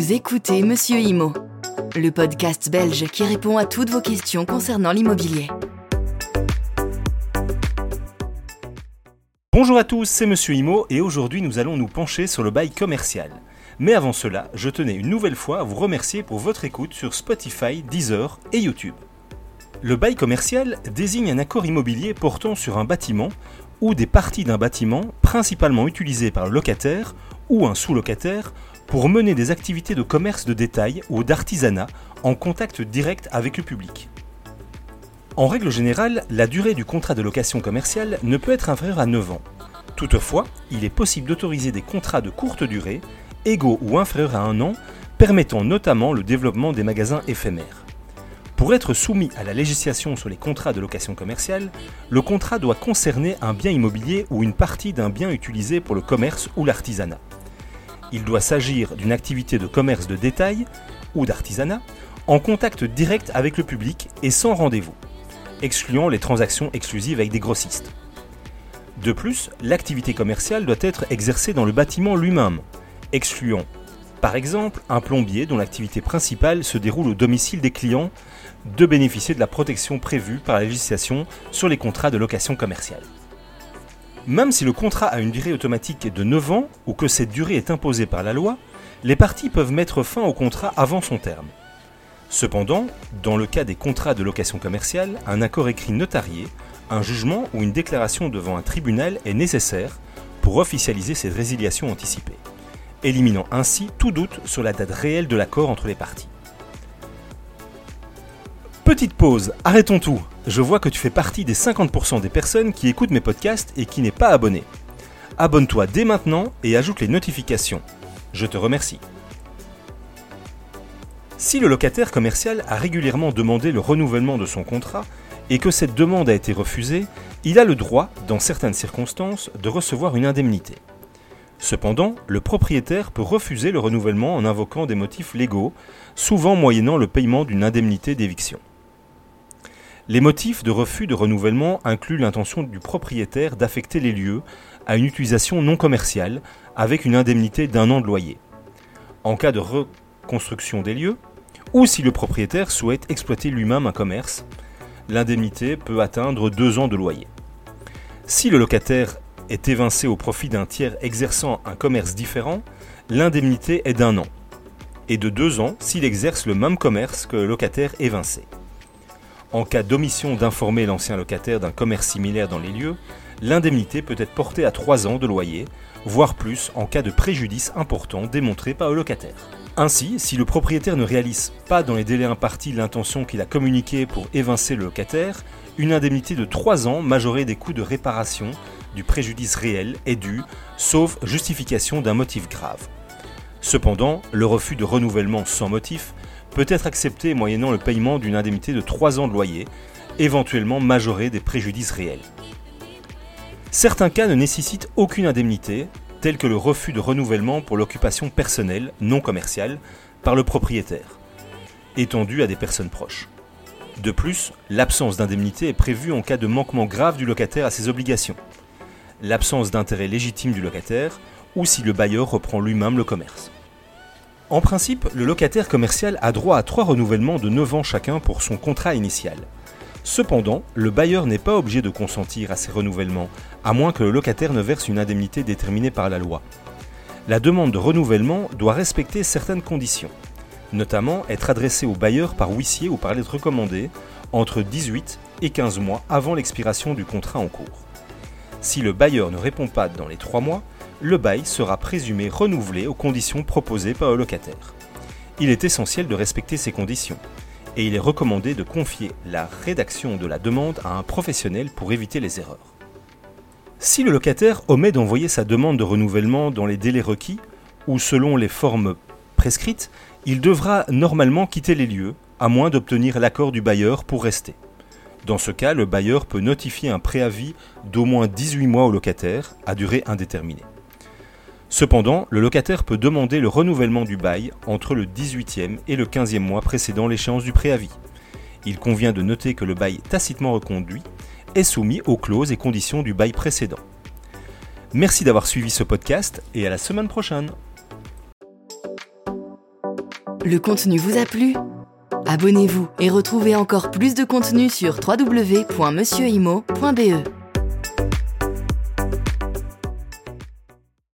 Vous écoutez Monsieur Imo, le podcast belge qui répond à toutes vos questions concernant l'immobilier. Bonjour à tous, c'est Monsieur Imo et aujourd'hui nous allons nous pencher sur le bail commercial. Mais avant cela, je tenais une nouvelle fois à vous remercier pour votre écoute sur Spotify, Deezer et YouTube. Le bail commercial désigne un accord immobilier portant sur un bâtiment ou des parties d'un bâtiment principalement utilisé par le locataire ou un sous-locataire pour mener des activités de commerce de détail ou d'artisanat en contact direct avec le public. En règle générale, la durée du contrat de location commerciale ne peut être inférieure à 9 ans. Toutefois, il est possible d'autoriser des contrats de courte durée, égaux ou inférieurs à un an, permettant notamment le développement des magasins éphémères. Pour être soumis à la législation sur les contrats de location commerciale, le contrat doit concerner un bien immobilier ou une partie d'un bien utilisé pour le commerce ou l'artisanat. Il doit s'agir d'une activité de commerce de détail ou d'artisanat en contact direct avec le public et sans rendez-vous, excluant les transactions exclusives avec des grossistes. De plus, l'activité commerciale doit être exercée dans le bâtiment lui-même, excluant par exemple un plombier dont l'activité principale se déroule au domicile des clients de bénéficier de la protection prévue par la législation sur les contrats de location commerciale. Même si le contrat a une durée automatique de 9 ans ou que cette durée est imposée par la loi, les parties peuvent mettre fin au contrat avant son terme. Cependant, dans le cas des contrats de location commerciale, un accord écrit notarié, un jugement ou une déclaration devant un tribunal est nécessaire pour officialiser cette résiliation anticipée, éliminant ainsi tout doute sur la date réelle de l'accord entre les parties. Petite pause, arrêtons tout. Je vois que tu fais partie des 50% des personnes qui écoutent mes podcasts et qui n'est pas abonné. Abonne-toi dès maintenant et ajoute les notifications. Je te remercie. Si le locataire commercial a régulièrement demandé le renouvellement de son contrat et que cette demande a été refusée, il a le droit, dans certaines circonstances, de recevoir une indemnité. Cependant, le propriétaire peut refuser le renouvellement en invoquant des motifs légaux, souvent moyennant le paiement d'une indemnité d'éviction. Les motifs de refus de renouvellement incluent l'intention du propriétaire d'affecter les lieux à une utilisation non commerciale avec une indemnité d'un an de loyer. En cas de reconstruction des lieux, ou si le propriétaire souhaite exploiter lui-même un commerce, l'indemnité peut atteindre deux ans de loyer. Si le locataire est évincé au profit d'un tiers exerçant un commerce différent, l'indemnité est d'un an, et de deux ans s'il exerce le même commerce que le locataire évincé. En cas d'omission d'informer l'ancien locataire d'un commerce similaire dans les lieux, l'indemnité peut être portée à 3 ans de loyer, voire plus en cas de préjudice important démontré par le locataire. Ainsi, si le propriétaire ne réalise pas dans les délais impartis l'intention qu'il a communiquée pour évincer le locataire, une indemnité de 3 ans majorée des coûts de réparation du préjudice réel est due, sauf justification d'un motif grave. Cependant, le refus de renouvellement sans motif peut être accepté moyennant le paiement d'une indemnité de 3 ans de loyer, éventuellement majorée des préjudices réels. Certains cas ne nécessitent aucune indemnité, tels que le refus de renouvellement pour l'occupation personnelle non commerciale par le propriétaire, étendu à des personnes proches. De plus, l'absence d'indemnité est prévue en cas de manquement grave du locataire à ses obligations, l'absence d'intérêt légitime du locataire ou si le bailleur reprend lui-même le commerce. En principe, le locataire commercial a droit à trois renouvellements de 9 ans chacun pour son contrat initial. Cependant, le bailleur n'est pas obligé de consentir à ces renouvellements, à moins que le locataire ne verse une indemnité déterminée par la loi. La demande de renouvellement doit respecter certaines conditions, notamment être adressée au bailleur par huissier ou par lettre recommandée entre 18 et 15 mois avant l'expiration du contrat en cours. Si le bailleur ne répond pas dans les 3 mois, le bail sera présumé renouvelé aux conditions proposées par le locataire. Il est essentiel de respecter ces conditions et il est recommandé de confier la rédaction de la demande à un professionnel pour éviter les erreurs. Si le locataire omet d'envoyer sa demande de renouvellement dans les délais requis ou selon les formes prescrites, il devra normalement quitter les lieux, à moins d'obtenir l'accord du bailleur pour rester. Dans ce cas, le bailleur peut notifier un préavis d'au moins 18 mois au locataire à durée indéterminée. Cependant, le locataire peut demander le renouvellement du bail entre le 18e et le 15e mois précédant l'échéance du préavis. Il convient de noter que le bail tacitement reconduit est soumis aux clauses et conditions du bail précédent. Merci d'avoir suivi ce podcast et à la semaine prochaine. Le contenu vous a plu? Abonnez-vous et retrouvez encore plus de contenu sur www.monsieurimo.be.